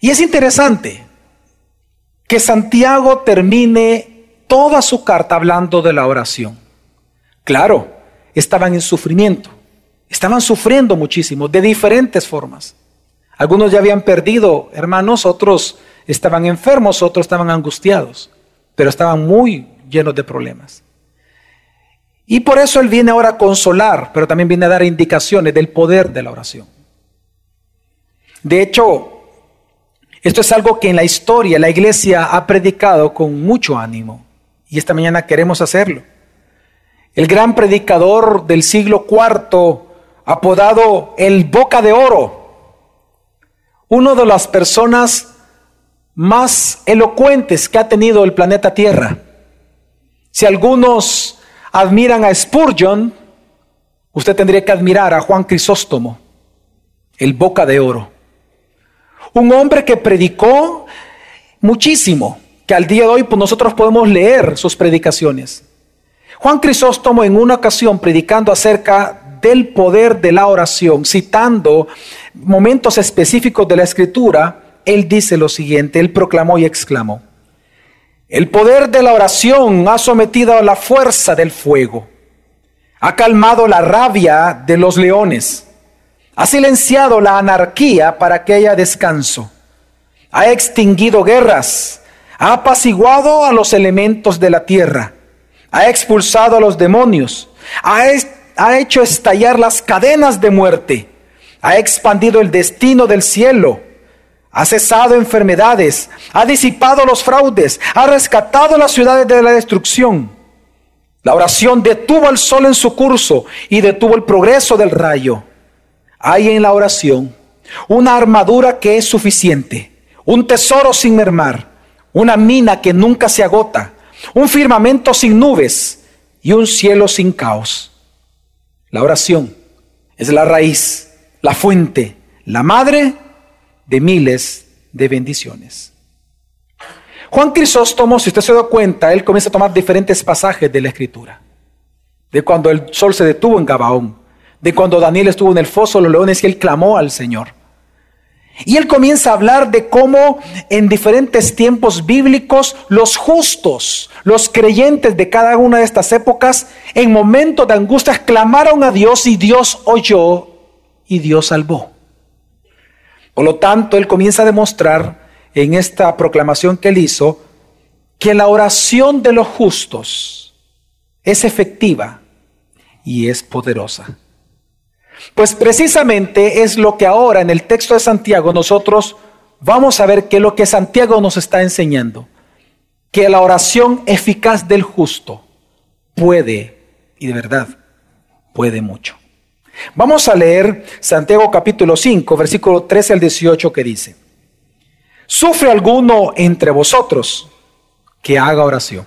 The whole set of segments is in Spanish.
Y es interesante que Santiago termine toda su carta hablando de la oración. Claro, estaban en sufrimiento, estaban sufriendo muchísimo, de diferentes formas. Algunos ya habían perdido hermanos, otros estaban enfermos, otros estaban angustiados, pero estaban muy llenos de problemas. Y por eso Él viene ahora a consolar, pero también viene a dar indicaciones del poder de la oración. De hecho, esto es algo que en la historia la iglesia ha predicado con mucho ánimo y esta mañana queremos hacerlo. El gran predicador del siglo IV, apodado el Boca de Oro, uno de las personas más elocuentes que ha tenido el planeta Tierra. Si algunos admiran a Spurgeon, usted tendría que admirar a Juan Crisóstomo, el Boca de Oro. Un hombre que predicó muchísimo, que al día de hoy pues, nosotros podemos leer sus predicaciones. Juan Crisóstomo en una ocasión predicando acerca del poder de la oración, citando momentos específicos de la escritura, él dice lo siguiente, él proclamó y exclamó, el poder de la oración ha sometido a la fuerza del fuego, ha calmado la rabia de los leones, ha silenciado la anarquía para que haya descanso. Ha extinguido guerras. Ha apaciguado a los elementos de la tierra. Ha expulsado a los demonios. Ha, hecho estallar las cadenas de muerte. Ha expandido el destino del cielo. Ha cesado enfermedades. Ha disipado los fraudes. Ha rescatado las ciudades de la destrucción. La oración detuvo al sol en su curso y detuvo el progreso del rayo hay en la oración una armadura que es suficiente, un tesoro sin mermar, una mina que nunca se agota, un firmamento sin nubes y un cielo sin caos. La oración es la raíz, la fuente, la madre de miles de bendiciones. Juan Crisóstomo, si usted se da cuenta, él comienza a tomar diferentes pasajes de la escritura. De cuando el sol se detuvo en Gabaón, de cuando Daniel estuvo en el foso los leones y él clamó al Señor. Y él comienza a hablar de cómo en diferentes tiempos bíblicos los justos, los creyentes de cada una de estas épocas, en momentos de angustia clamaron a Dios y Dios oyó y Dios salvó. Por lo tanto, él comienza a demostrar en esta proclamación que él hizo que la oración de los justos es efectiva y es poderosa. Pues precisamente es lo que ahora en el texto de Santiago nosotros vamos a ver qué es lo que Santiago nos está enseñando. Que la oración eficaz del justo puede, y de verdad, puede mucho. Vamos a leer Santiago capítulo 5, versículo 13 al 18 que dice, ¿sufre alguno entre vosotros que haga oración?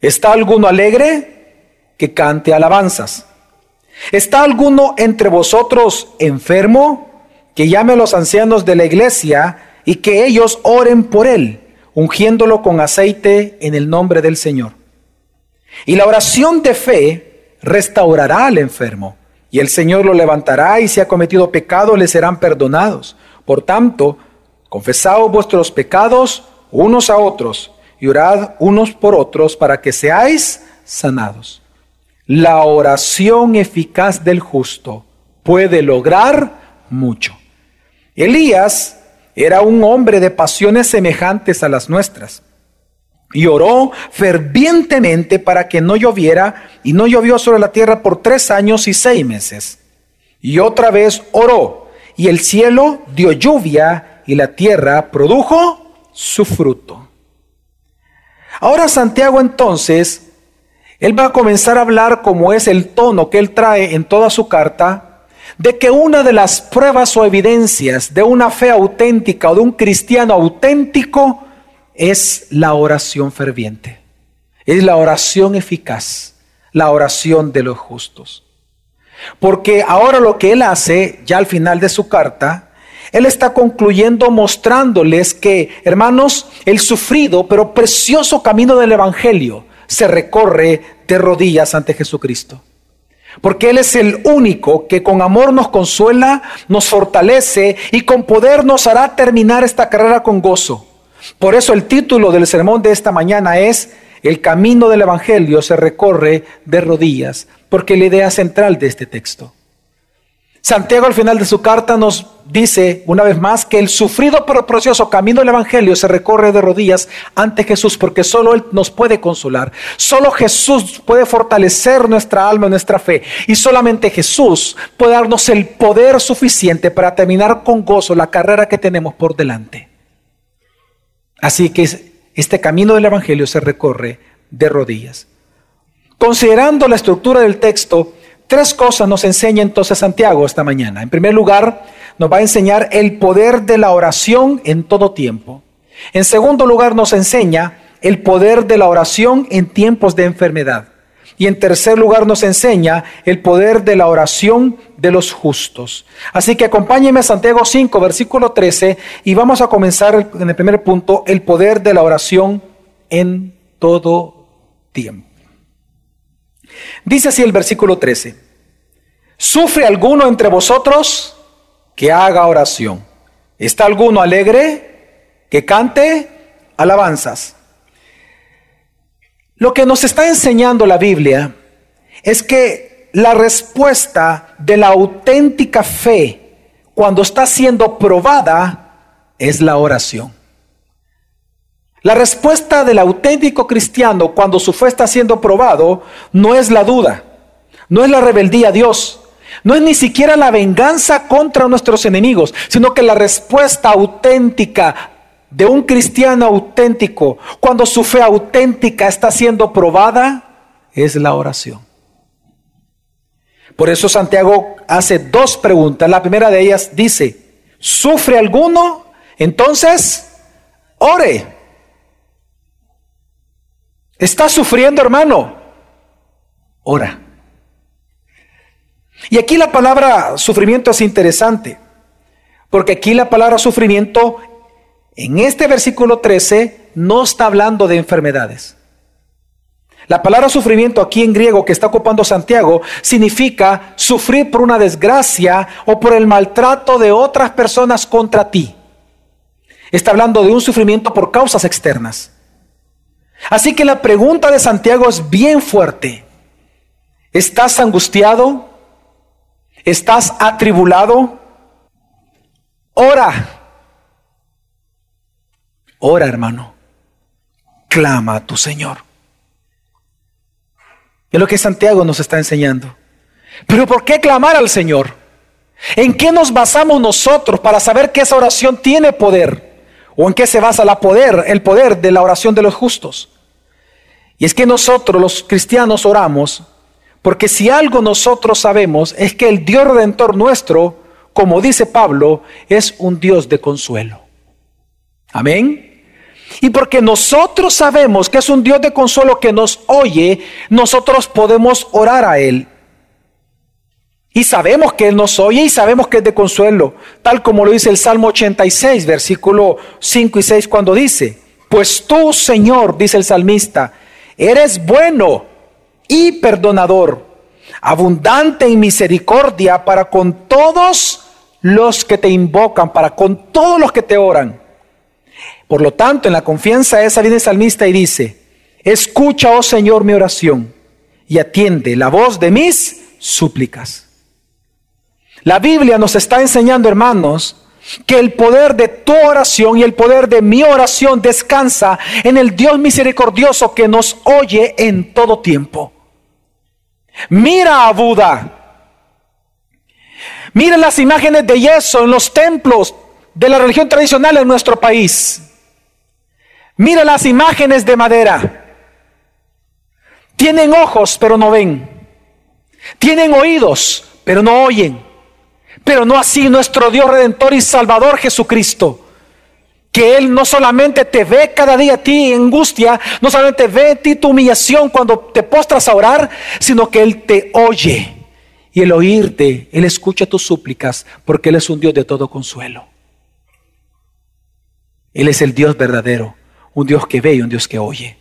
¿Está alguno alegre? Que cante alabanzas. ¿Está alguno entre vosotros enfermo? Que llame a los ancianos de la iglesia y que ellos oren por él, ungiéndolo con aceite en el nombre del Señor. Y la oración de fe restaurará al enfermo, y el Señor lo levantará, y si ha cometido pecado le serán perdonados. Por tanto, confesaos vuestros pecados unos a otros, y orad unos por otros para que seáis sanados. La oración eficaz del justo puede lograr mucho. Elías era un hombre de pasiones semejantes a las nuestras y oró fervientemente para que no lloviera y no llovió sobre la tierra por tres años y seis meses. Y otra vez oró y el cielo dio lluvia y la tierra produjo su fruto. Ahora Santiago entonces él va a comenzar a hablar como es el tono que él trae en toda su carta, de que una de las pruebas o evidencias de una fe auténtica o de un cristiano auténtico es la oración ferviente, es la oración eficaz, la oración de los justos. Porque ahora lo que él hace, ya al final de su carta, él está concluyendo mostrándoles que, hermanos, el sufrido pero precioso camino del Evangelio, se recorre de rodillas ante Jesucristo. porque Él es el único que con amor nos consuela, nos fortalece y con poder nos hará terminar esta carrera con gozo. Por eso el título del sermón de esta mañana es El camino del Evangelio se recorre de rodillas, porque la idea central de este texto. Santiago al final de su carta nos dice una vez más que el sufrido pero precioso camino del Evangelio se recorre de rodillas ante Jesús porque solo Él nos puede consolar. Solo Jesús puede fortalecer nuestra alma, nuestra fe. Y solamente Jesús puede darnos el poder suficiente para terminar con gozo la carrera que tenemos por delante. Así que este camino del Evangelio se recorre de rodillas. Considerando la estructura del texto, Tres cosas nos enseña entonces Santiago esta mañana. En primer lugar, nos va a enseñar el poder de la oración en todo tiempo. En segundo lugar, nos enseña el poder de la oración en tiempos de enfermedad. Y en tercer lugar nos enseña el poder de la oración de los justos. Así que acompáñenme a Santiago 5, versículo 13, y vamos a comenzar en el primer punto, el poder de la oración en todo tiempo. Dice así el versículo 13, ¿sufre alguno entre vosotros que haga oración? ¿Está alguno alegre que cante alabanzas? Lo que nos está enseñando la Biblia es que la respuesta de la auténtica fe cuando está siendo probada es la oración. La respuesta del auténtico cristiano cuando su fe está siendo probado no es la duda, no es la rebeldía a Dios, no es ni siquiera la venganza contra nuestros enemigos, sino que la respuesta auténtica de un cristiano auténtico, cuando su fe auténtica está siendo probada, es la oración. Por eso Santiago hace dos preguntas. La primera de ellas dice, ¿sufre alguno? Entonces, ore. ¿Estás sufriendo, hermano? Ora. Y aquí la palabra sufrimiento es interesante, porque aquí la palabra sufrimiento en este versículo 13 no está hablando de enfermedades. La palabra sufrimiento aquí en griego que está ocupando Santiago significa sufrir por una desgracia o por el maltrato de otras personas contra ti. Está hablando de un sufrimiento por causas externas. Así que la pregunta de Santiago es bien fuerte. ¿Estás angustiado? ¿Estás atribulado? Ora. Ora, hermano. Clama a tu Señor. Es lo que Santiago nos está enseñando. Pero ¿por qué clamar al Señor? ¿En qué nos basamos nosotros para saber que esa oración tiene poder? ¿O en qué se basa la poder, el poder de la oración de los justos? Y es que nosotros los cristianos oramos porque si algo nosotros sabemos es que el Dios redentor nuestro, como dice Pablo, es un Dios de consuelo. Amén. Y porque nosotros sabemos que es un Dios de consuelo que nos oye, nosotros podemos orar a Él. Y sabemos que Él nos oye y sabemos que es de consuelo, tal como lo dice el Salmo 86, versículo 5 y 6, cuando dice, pues tú, Señor, dice el salmista, eres bueno y perdonador, abundante en misericordia para con todos los que te invocan, para con todos los que te oran. Por lo tanto, en la confianza esa viene el salmista y dice, escucha, oh Señor, mi oración y atiende la voz de mis súplicas. La Biblia nos está enseñando, hermanos, que el poder de tu oración y el poder de mi oración descansa en el Dios misericordioso que nos oye en todo tiempo. Mira a Buda. Mira las imágenes de yeso en los templos de la religión tradicional en nuestro país. Mira las imágenes de madera. Tienen ojos, pero no ven. Tienen oídos, pero no oyen pero no así nuestro Dios redentor y salvador Jesucristo. Que Él no solamente te ve cada día a ti en angustia, no solamente ve a ti tu humillación cuando te postras a orar, sino que Él te oye. Y el oírte, Él escucha tus súplicas, porque Él es un Dios de todo consuelo. Él es el Dios verdadero, un Dios que ve y un Dios que oye.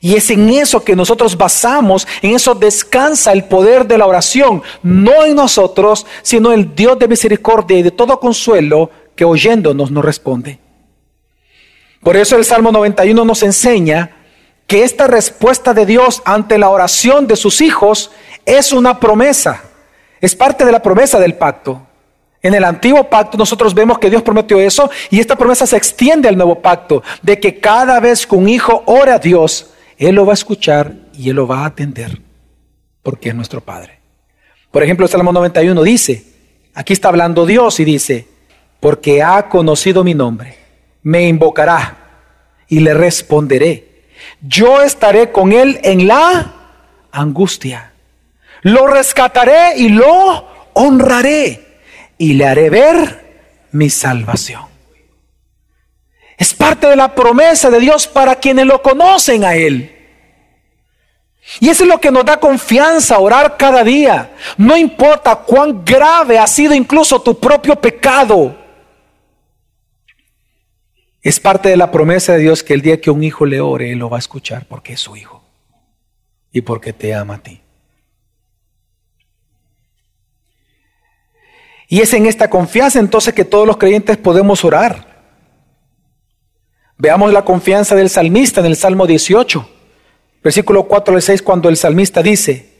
Y es en eso que nosotros basamos, en eso descansa el poder de la oración, no en nosotros, sino en el Dios de misericordia y de todo consuelo que oyéndonos nos responde. Por eso el Salmo 91 nos enseña que esta respuesta de Dios ante la oración de sus hijos es una promesa, es parte de la promesa del pacto. En el antiguo pacto nosotros vemos que Dios prometió eso y esta promesa se extiende al nuevo pacto, de que cada vez que un hijo ora a Dios, Él lo va a escuchar y Él lo va a atender, porque es nuestro Padre. Por ejemplo, el Salmo 91 dice, aquí está hablando Dios y dice, porque ha conocido mi nombre, me invocará y le responderé. Yo estaré con Él en la angustia. Lo rescataré y lo honraré y le haré ver mi salvación. Es parte de la promesa de Dios para quienes lo conocen a Él. Y eso es lo que nos da confianza orar cada día. No importa cuán grave ha sido incluso tu propio pecado. Es parte de la promesa de Dios que el día que un hijo le ore, Él lo va a escuchar porque es su hijo y porque te ama a ti. Y es en esta confianza entonces que todos los creyentes podemos orar. Veamos la confianza del salmista en el Salmo 18, versículo 4 al 6, cuando el salmista dice,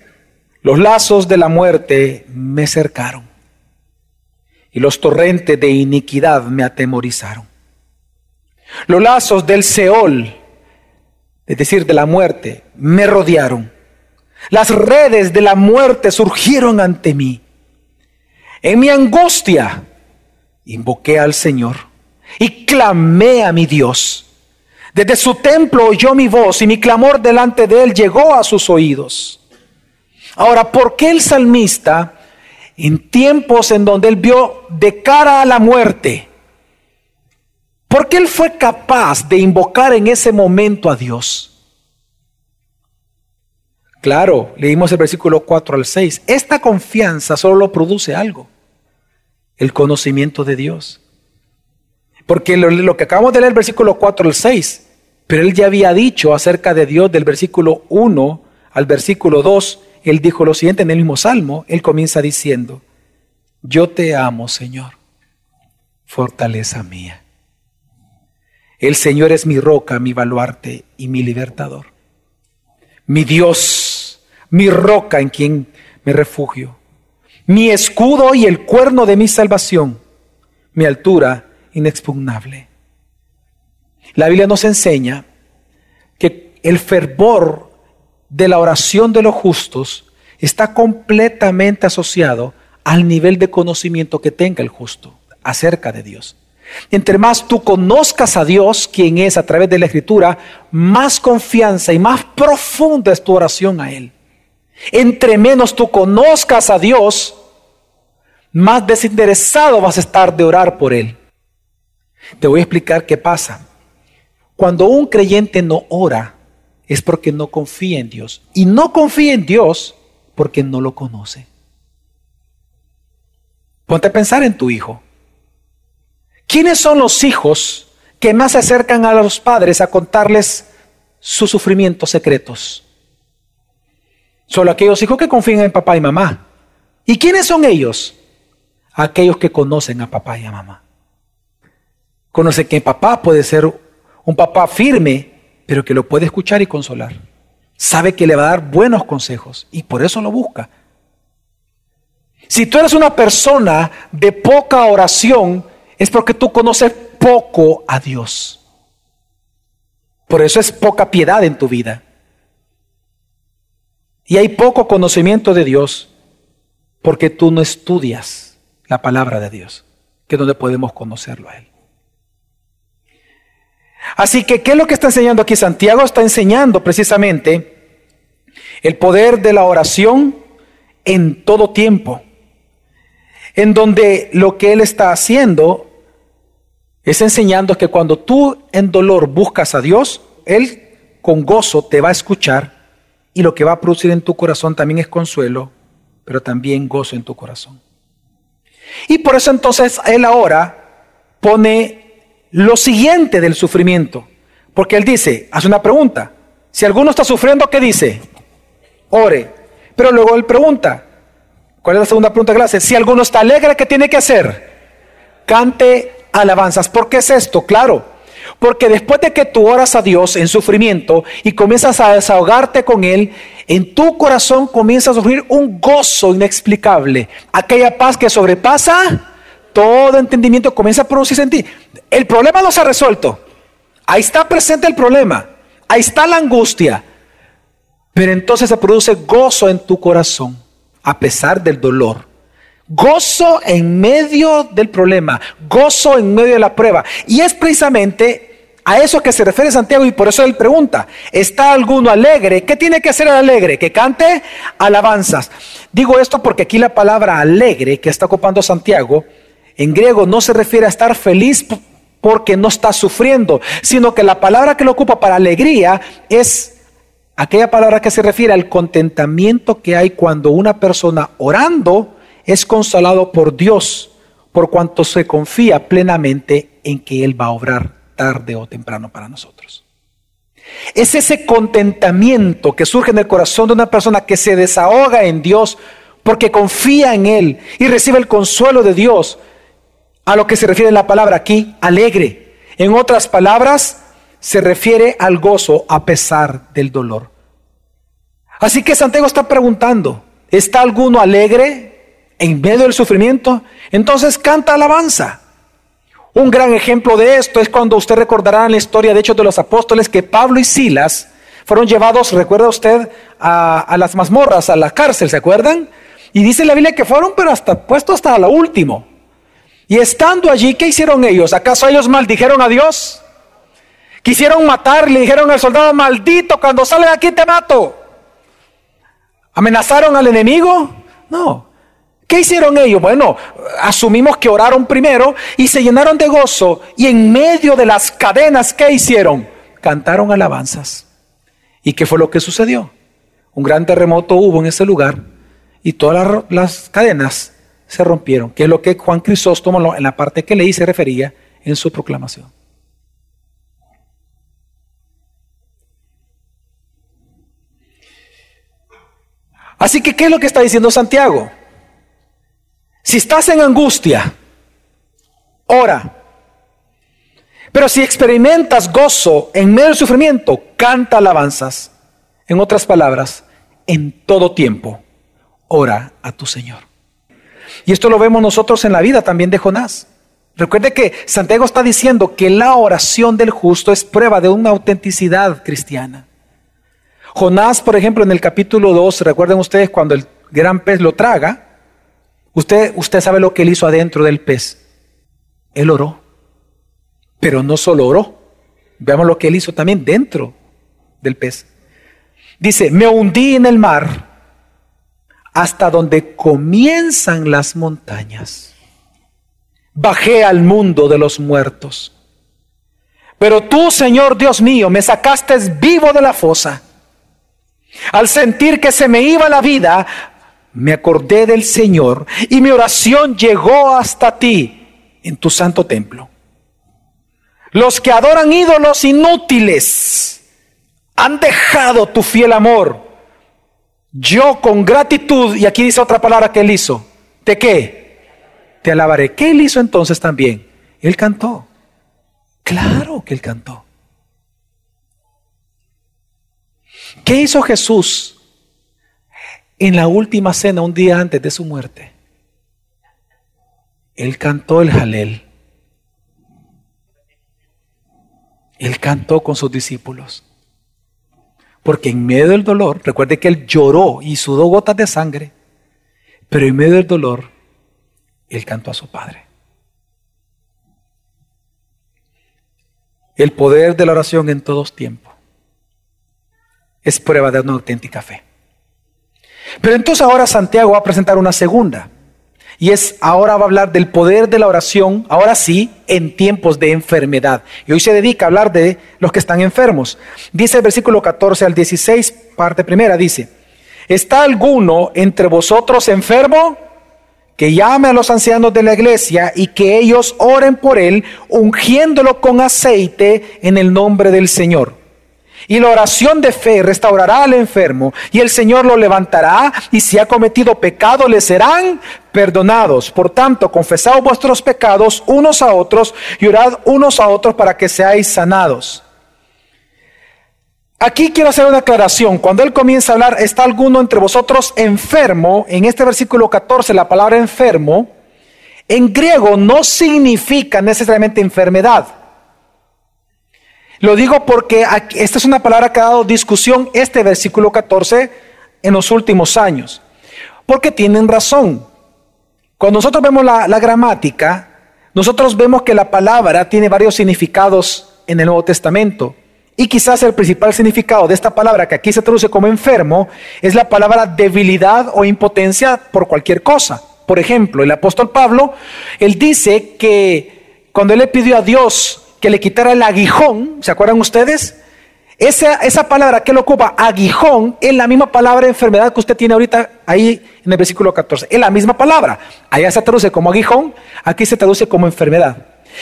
los lazos de la muerte me cercaron y los torrentes de iniquidad me atemorizaron. Los lazos del Seol, es decir, de la muerte, me rodearon. Las redes de la muerte surgieron ante mí. En mi angustia invoqué al Señor y clamé a mi Dios. Desde su templo oyó mi voz y mi clamor delante de él llegó a sus oídos. Ahora, ¿por qué el salmista, en tiempos en donde él vio de cara a la muerte, por qué él fue capaz de invocar en ese momento a Dios? Claro, leímos el versículo 4 al 6. Esta confianza solo lo produce algo, el conocimiento de Dios. Porque lo, que acabamos de leer, el versículo 4 al 6, pero él ya había dicho acerca de Dios del versículo 1 al versículo 2, él dijo lo siguiente en el mismo salmo, él comienza diciendo, yo te amo, Señor, fortaleza mía. El Señor es mi roca, mi baluarte y mi libertador. Mi Dios mi roca en quien me refugio, mi escudo y el cuerno de mi salvación, mi altura inexpugnable. La Biblia nos enseña que el fervor de la oración de los justos está completamente asociado al nivel de conocimiento que tenga el justo acerca de Dios. Entre más tú conozcas a Dios, quien es a través de la Escritura, más confianza y más profunda es tu oración a Él. Entre menos tú conozcas a Dios, más desinteresado vas a estar de orar por Él. Te voy a explicar qué pasa. Cuando un creyente no ora, es porque no confía en Dios. Y no confía en Dios porque no lo conoce. Ponte a pensar en tu hijo. ¿Quiénes son los hijos que más se acercan a los padres a contarles sus sufrimientos secretos? Solo aquellos hijos que confían en papá y mamá. ¿Y quiénes son ellos? Aquellos que conocen a papá y a mamá. Conoce que papá puede ser un papá firme, pero que lo puede escuchar y consolar. Sabe que le va a dar buenos consejos y por eso lo busca. Si tú eres una persona de poca oración, es porque tú conoces poco a Dios. Por eso es poca piedad en tu vida. Y hay poco conocimiento de Dios porque tú no estudias la palabra de Dios, que es donde podemos conocerlo a Él. Así que, ¿qué es lo que está enseñando aquí Santiago? Está enseñando precisamente el poder de la oración en todo tiempo, en donde lo que Él está haciendo es enseñando que cuando tú en dolor buscas a Dios, Él con gozo te va a escuchar y lo que va a producir en tu corazón también es consuelo, pero también gozo en tu corazón. Y por eso entonces él ahora pone lo siguiente del sufrimiento, porque él dice, hace una pregunta, Si alguno está sufriendo, ¿qué dice? Ore. Pero luego él pregunta, ¿cuál es la segunda pregunta que le hace? Si alguno está alegre, ¿qué tiene que hacer? Cante alabanzas. ¿Por qué es esto? Claro, porque después de que tú oras a Dios en sufrimiento y comienzas a desahogarte con Él, en tu corazón comienza a sufrir un gozo inexplicable. Aquella paz que sobrepasa todo entendimiento comienza a producirse en ti. El problema no se ha resuelto. Ahí está presente el problema. Ahí está la angustia. Pero entonces se produce gozo en tu corazón, a pesar del dolor. Gozo en medio del problema, gozo en medio de la prueba. Y es precisamente a eso que se refiere Santiago y por eso él pregunta, ¿está alguno alegre? ¿Qué tiene que hacer el alegre? Que cante alabanzas. Digo esto porque aquí la palabra alegre que está ocupando Santiago, en griego no se refiere a estar feliz porque no está sufriendo, sino que la palabra que lo ocupa para alegría es aquella palabra que se refiere al contentamiento que hay cuando una persona orando es consolado por Dios, por cuanto se confía plenamente en que Él va a obrar tarde o temprano para nosotros. Es ese contentamiento que surge en el corazón de una persona que se desahoga en Dios porque confía en Él y recibe el consuelo de Dios, a lo que se refiere la palabra aquí, alegre. En otras palabras, se refiere al gozo a pesar del dolor. Así que Santiago está preguntando, ¿está alguno alegre en medio del sufrimiento, entonces canta alabanza. Un gran ejemplo de esto es cuando usted recordará en la historia de Hechos de los Apóstoles que Pablo y Silas fueron llevados, recuerda usted, a, las mazmorras, a la cárcel, ¿se acuerdan? Y dice la Biblia que fueron, pero hasta puesto hasta lo último. Y estando allí, ¿qué hicieron ellos? ¿Acaso ellos maldijeron a Dios? Quisieron matar, le dijeron al soldado, maldito, cuando sale de aquí te mato. ¿Amenazaron al enemigo? No. ¿Qué hicieron ellos? Bueno, asumimos que oraron primero y se llenaron de gozo y en medio de las cadenas, ¿qué hicieron? Cantaron alabanzas. ¿Y qué fue lo que sucedió? Un gran terremoto hubo en ese lugar y todas las, cadenas se rompieron, que es lo que Juan Crisóstomo en la parte que leí se refería en su proclamación. Así que, ¿qué es lo que está diciendo Santiago? Si estás en angustia, ora. Pero si experimentas gozo en medio del sufrimiento, canta alabanzas. En otras palabras, en todo tiempo, ora a tu Señor. Y esto lo vemos nosotros en la vida también de Jonás. Recuerde que Santiago está diciendo que la oración del justo es prueba de una autenticidad cristiana. Jonás, por ejemplo, en el capítulo 2, recuerden ustedes cuando el gran pez lo traga, Usted, usted sabe lo que él hizo adentro del pez. Él oró. Pero no solo oró. Veamos lo que él hizo también dentro del pez. Dice, me hundí en el mar hasta donde comienzan las montañas. Bajé al mundo de los muertos. Pero tú, Señor Dios mío, me sacaste vivo de la fosa. Al sentir que se me iba la vida, me acordé del Señor y mi oración llegó hasta ti en tu santo templo. Los que adoran ídolos inútiles han dejado tu fiel amor. Yo con gratitud, y aquí dice otra palabra que él hizo, ¿de qué? Te alabaré. ¿Qué él hizo entonces también? Él cantó. Claro que él cantó. ¿Qué hizo Jesús en la última cena, un día antes de su muerte, él cantó el jalel. Él cantó con sus discípulos. Porque en medio del dolor, recuerde que él lloró y sudó gotas de sangre, pero en medio del dolor, él cantó a su Padre. El poder de la oración en todos tiempos es prueba de una auténtica fe. Pero entonces ahora Santiago va a presentar una segunda. Y es, ahora va a hablar del poder de la oración, ahora sí, en tiempos de enfermedad. Y hoy se dedica a hablar de los que están enfermos. Dice el versículo 14 al 16, parte primera, dice, ¿está alguno entre vosotros enfermo? Que llame a los ancianos de la iglesia y que ellos oren por él, ungiéndolo con aceite en el nombre del Señor. Y la oración de fe restaurará al enfermo y el Señor lo levantará y si ha cometido pecado le serán perdonados. Por tanto, confesad vuestros pecados unos a otros y orad unos a otros para que seáis sanados. Aquí quiero hacer una aclaración. Cuando él comienza a hablar, ¿está alguno entre vosotros enfermo? En este versículo 14, la palabra enfermo, en griego no significa necesariamente enfermedad. Lo digo porque esta es una palabra que ha dado discusión este versículo 14 en los últimos años. Porque tienen razón. Cuando nosotros vemos la, la gramática, nosotros vemos que la palabra tiene varios significados en el Nuevo Testamento. Y quizás el principal significado de esta palabra, que aquí se traduce como enfermo, es la palabra debilidad o impotencia por cualquier cosa. Por ejemplo, el apóstol Pablo, él dice que cuando él le pidió a Dios que le quitara el aguijón, ¿se acuerdan ustedes? Esa, esa palabra que lo ocupa, aguijón, es la misma palabra enfermedad que usted tiene ahorita ahí en el versículo 14. Es la misma palabra. Allá se traduce como aguijón, aquí se traduce como enfermedad.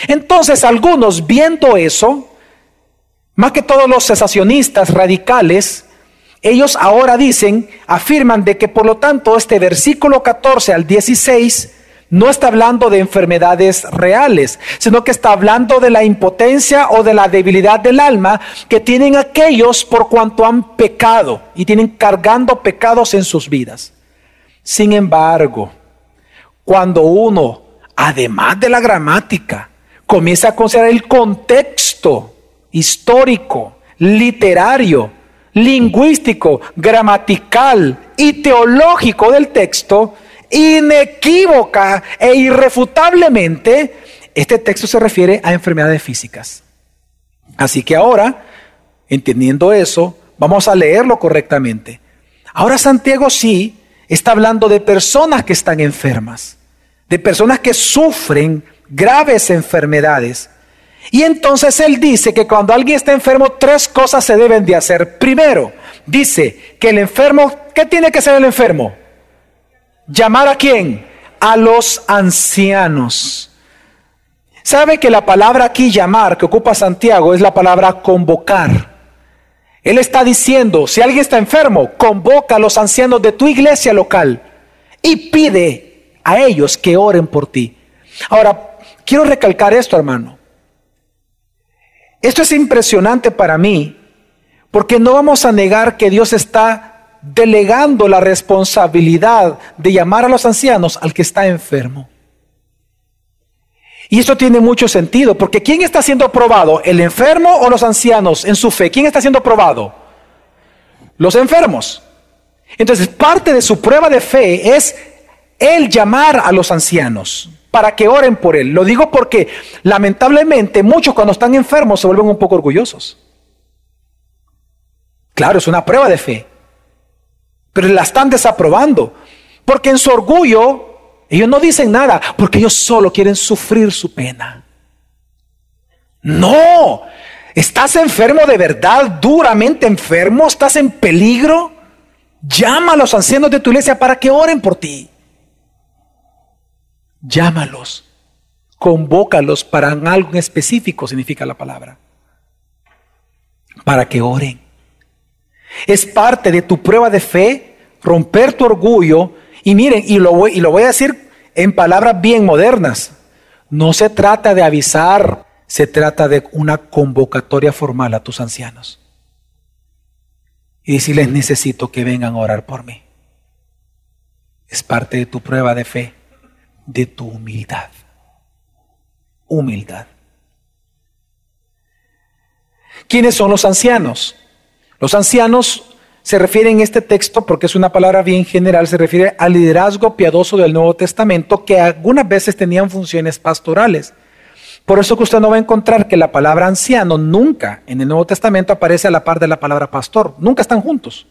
Entonces, algunos viendo eso, más que todos los cesacionistas radicales, ellos ahora dicen, afirman de que por lo tanto este versículo 14 al 16 no está hablando de enfermedades reales, sino que está hablando de la impotencia o de la debilidad del alma que tienen aquellos por cuanto han pecado y tienen cargando pecados en sus vidas. Sin embargo, cuando uno, además de la gramática, comienza a considerar el contexto histórico, literario, lingüístico, gramatical y teológico del texto, inequívoca e irrefutablemente, este texto se refiere a enfermedades físicas. Así que ahora, entendiendo eso, vamos a leerlo correctamente. Ahora Santiago sí está hablando de personas que están enfermas, de personas que sufren graves enfermedades. Y entonces él dice que cuando alguien está enfermo, tres cosas se deben de hacer. Primero, dice que el enfermo, ¿qué tiene que ser el enfermo? ¿Llamar a quién? A los ancianos. ¿Sabe que la palabra aquí llamar que ocupa Santiago es la palabra convocar? Él está diciendo, si alguien está enfermo, convoca a los ancianos de tu iglesia local y pide a ellos que oren por ti. Ahora, quiero recalcar esto, hermano. Esto es impresionante para mí, porque no vamos a negar que Dios está delegando la responsabilidad de llamar a los ancianos al que está enfermo. Y esto tiene mucho sentido, porque ¿quién está siendo probado? ¿El enfermo o los ancianos en su fe? ¿Quién está siendo probado? Los enfermos. Entonces, parte de su prueba de fe es el llamar a los ancianos para que oren por él. Lo digo porque lamentablemente muchos cuando están enfermos se vuelven un poco orgullosos. Claro, es una prueba de fe pero la están desaprobando. Porque en su orgullo ellos no dicen nada, porque ellos solo quieren sufrir su pena. No, estás enfermo de verdad, duramente enfermo, estás en peligro. Llama a los ancianos de tu iglesia para que oren por ti. Llámalos, convócalos para algo específico, significa la palabra, para que oren. Es parte de tu prueba de fe romper tu orgullo. Y miren, y lo, voy, y lo voy a decir en palabras bien modernas. No se trata de avisar, se trata de una convocatoria formal a tus ancianos. Y decirles, necesito que vengan a orar por mí. Es parte de tu prueba de fe, de tu humildad. Humildad. ¿Quiénes son los ancianos? Los ancianos se refiere en este texto, porque es una palabra bien general, se refiere al liderazgo piadoso del Nuevo Testamento que algunas veces tenían funciones pastorales. Por eso que usted no va a encontrar que la palabra anciano nunca en el Nuevo Testamento aparece a la par de la palabra pastor. Nunca están juntos.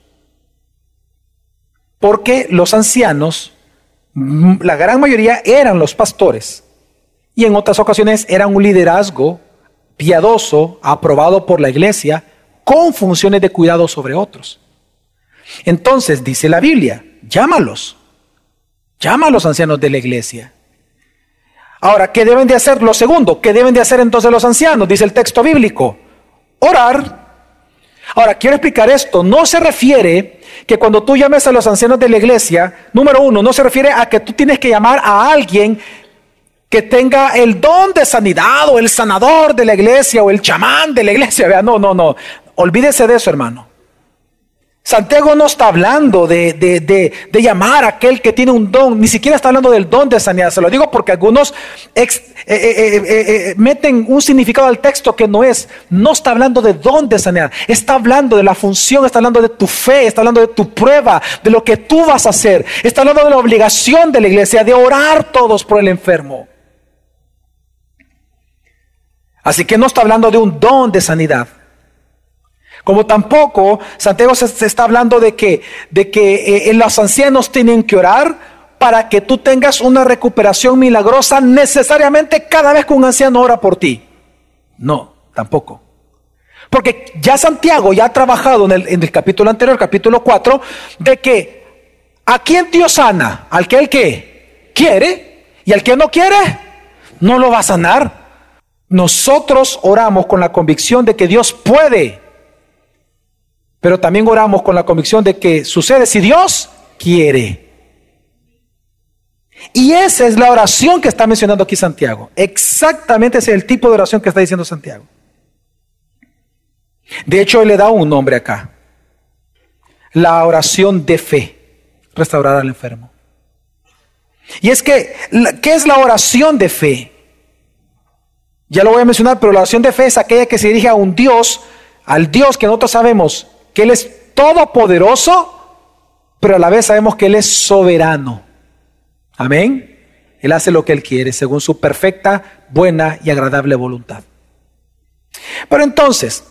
Porque los ancianos, la gran mayoría eran los pastores. Y en otras ocasiones eran un liderazgo piadoso, aprobado por la iglesia, con funciones de cuidado sobre otros. Entonces, dice la Biblia, llámalos. Llama a los ancianos de la iglesia. Ahora, ¿qué deben de hacer? Lo segundo, ¿qué deben de hacer entonces los ancianos? Dice el texto bíblico. Orar. Ahora, quiero explicar esto. No se refiere que cuando tú llames a los ancianos de la iglesia, número uno, no se refiere a que tú tienes que llamar a alguien que tenga el don de sanidad o el sanador de la iglesia o el chamán de la iglesia. Vea, no, no, no. Olvídese de eso, hermano. Santiago no está hablando de, llamar a aquel que tiene un don, ni siquiera está hablando del don de sanidad. Se lo digo porque algunos eh, eh, eh, meten un significado al texto que no es. No está hablando de don de sanidad, está hablando de la función, está hablando de tu fe, está hablando de tu prueba, de lo que tú vas a hacer. Está hablando de la obligación de la iglesia de orar todos por el enfermo. Así que no está hablando de un don de sanidad. Como tampoco Santiago se, está hablando de que, de que eh, los ancianos tienen que orar para que tú tengas una recuperación milagrosa necesariamente cada vez que un anciano ora por ti. No, tampoco. Porque ya Santiago ya ha trabajado en el, en el capítulo anterior, capítulo 4, de que a quién Dios sana, al que él que quiere y al que no quiere, no lo va a sanar. Nosotros oramos con la convicción de que Dios puede pero también oramos con la convicción de que sucede si Dios quiere. Y esa es la oración que está mencionando aquí Santiago. Exactamente ese es el tipo de oración que está diciendo Santiago. De hecho, él le da un nombre acá. La oración de fe. Restaurar al enfermo. Y es que, ¿qué es la oración de fe? Ya lo voy a mencionar, pero la oración de fe es aquella que se dirige a un Dios, al Dios que nosotros sabemos que Él es todopoderoso, pero a la vez sabemos que Él es soberano. Amén. Él hace lo que Él quiere según su perfecta, buena y agradable voluntad. Pero entonces,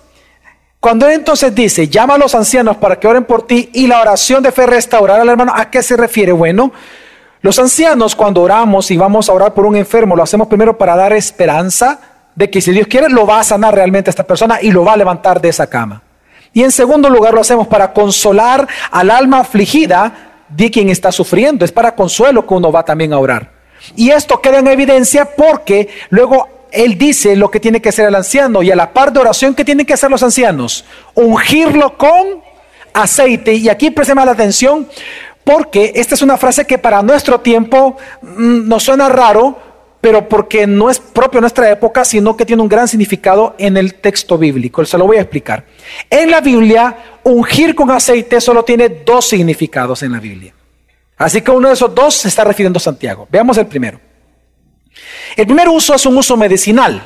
cuando Él entonces dice, llama a los ancianos para que oren por ti y la oración de fe restaurar al hermano, ¿a qué se refiere? Bueno, los ancianos cuando oramos y vamos a orar por un enfermo, lo hacemos primero para dar esperanza de que si Dios quiere, lo va a sanar realmente a esta persona y lo va a levantar de esa cama. Y en segundo lugar lo hacemos para consolar al alma afligida de quien está sufriendo. Es para consuelo que uno va también a orar. Y esto queda en evidencia porque luego él dice lo que tiene que hacer el anciano y a la par de oración que tienen que hacer los ancianos. Ungirlo con aceite. Y aquí prestemos la atención porque esta es una frase que para nuestro tiempo mm, nos suena raro, pero porque no es propio nuestra época, sino que tiene un gran significado en el texto bíblico. Se lo voy a explicar. En la Biblia, ungir con aceite solo tiene dos significados en la Biblia. Así que uno de esos dos se está refiriendo a Santiago. Veamos el primero. El primer uso es un uso medicinal.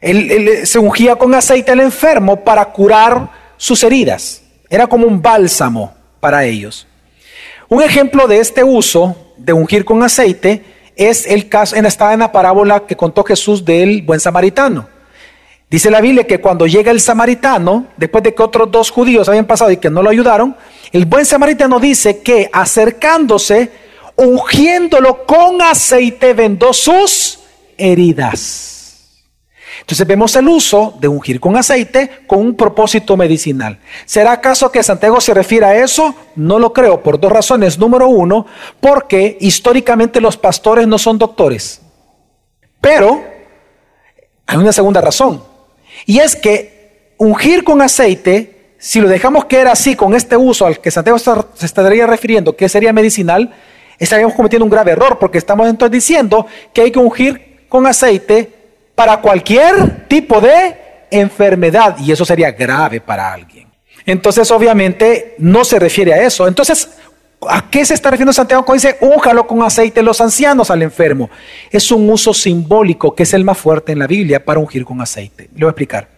se ungía con aceite al enfermo para curar sus heridas. Era como un bálsamo para ellos. Un ejemplo de este uso de ungir con aceite es el caso, en esta en la parábola que contó Jesús del buen samaritano. Dice la Biblia que cuando llega el samaritano, después de que otros dos judíos habían pasado y que no lo ayudaron, el buen samaritano dice que acercándose, ungiéndolo con aceite, vendó sus heridas. Entonces vemos el uso de ungir con aceite con un propósito medicinal. ¿Será acaso que Santiago se refiere a eso? No lo creo, por dos razones. Número uno, porque históricamente los pastores no son doctores. Pero hay una segunda razón. Y es que ungir con aceite, si lo dejamos que era así, con este uso al que Santiago se estaría refiriendo, que sería medicinal, estaríamos cometiendo un grave error, porque estamos entonces diciendo que hay que ungir con aceite para cualquier tipo de enfermedad y eso sería grave para alguien. Entonces, obviamente, no se refiere a eso. Entonces, ¿a qué se está refiriendo Santiago cuando dice, újalo con aceite los ancianos al enfermo? Es un uso simbólico que es el más fuerte en la Biblia para ungir con aceite. Le voy a explicar.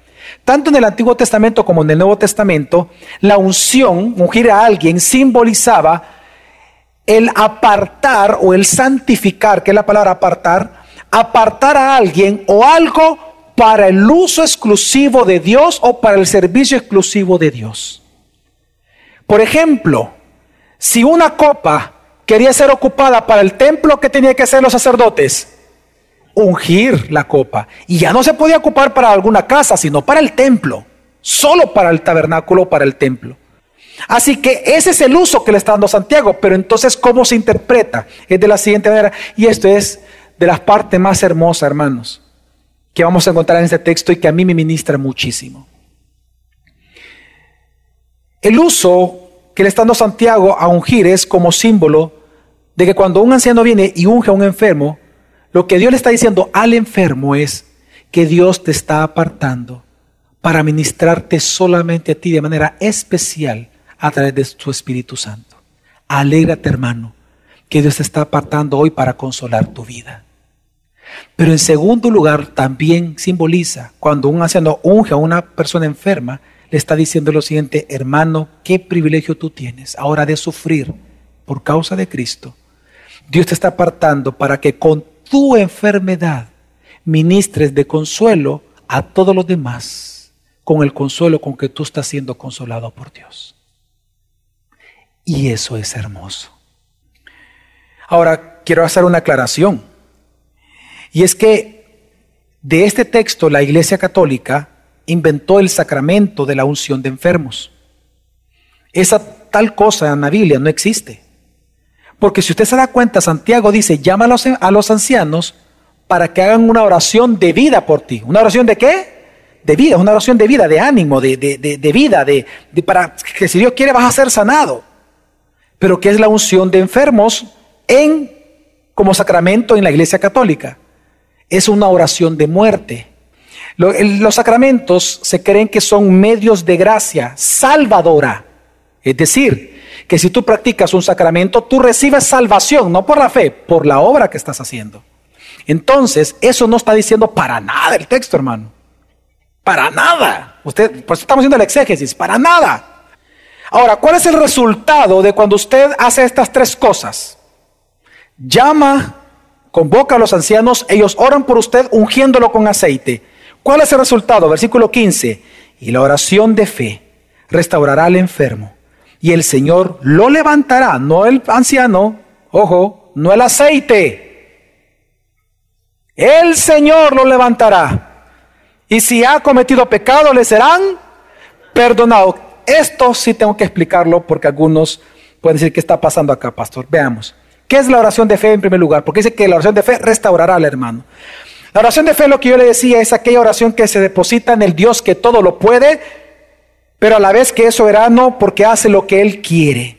Tanto en el Antiguo Testamento como en el Nuevo Testamento, la unción, ungir a alguien, simbolizaba el apartar o el santificar, que es la palabra apartar, apartar a alguien o algo para el uso exclusivo de Dios o para el servicio exclusivo de Dios. Por ejemplo, si una copa quería ser ocupada para el templo, ¿qué tenía que hacer los sacerdotes? Ungir la copa. Y ya no se podía ocupar para alguna casa, sino para el templo. Solo para el tabernáculo, para el templo. Así que ese es el uso que le está dando Santiago. Pero entonces, ¿cómo se interpreta? Es de la siguiente manera. Y esto es de las partes más hermosas, hermanos, que vamos a encontrar en este texto y que a mí me ministra muchísimo. El uso que le está dando Santiago a ungir es como símbolo de que cuando un anciano viene y unge a un enfermo, lo que Dios le está diciendo al enfermo es que Dios te está apartando para ministrarte solamente a ti de manera especial a través de su Espíritu Santo. Alégrate, hermano, que Dios te está apartando hoy para consolar tu vida. Pero en segundo lugar, también simboliza cuando un anciano unge a una persona enferma, le está diciendo lo siguiente, hermano, qué privilegio tú tienes ahora de sufrir por causa de Cristo. Dios te está apartando para que con tu enfermedad ministres de consuelo a todos los demás, con el consuelo con que tú estás siendo consolado por Dios. Y eso es hermoso. Ahora, quiero hacer una aclaración. Y es que de este texto la Iglesia Católica inventó el sacramento de la unción de enfermos. Esa tal cosa en la Biblia no existe. Porque si usted se da cuenta, Santiago dice, llama a los, ancianos para que hagan una oración de vida por ti. ¿Una oración de qué? De vida, una oración de vida, de ánimo, de, de vida, de, para que si Dios quiere vas a ser sanado. Pero ¿qué es la unción de enfermos en como sacramento en la Iglesia Católica? Es una oración de muerte. Los sacramentos se creen que son medios de gracia salvadora. Es decir, que si tú practicas un sacramento, tú recibes salvación, no por la fe, por la obra que estás haciendo. Entonces, eso no está diciendo para nada el texto, hermano. Para nada. Usted, pues estamos haciendo el exégesis, para nada. Ahora, ¿cuál es el resultado de cuando usted hace estas tres cosas? Llama, convoca a los ancianos, ellos oran por usted ungiéndolo con aceite. ¿Cuál es el resultado? Versículo 15. Y la oración de fe restaurará al enfermo. Y el Señor lo levantará, no el anciano, ojo, no el aceite. El Señor lo levantará. Y si ha cometido pecado, le serán perdonados. Esto sí tengo que explicarlo porque algunos pueden decir, ¿qué está pasando acá, pastor? Veamos. ¿Qué es la oración de fe en primer lugar? Porque dice que la oración de fe restaurará al hermano. La oración de fe, lo que yo le decía, es aquella oración que se deposita en el Dios que todo lo puede, pero a la vez que es soberano porque hace lo que Él quiere.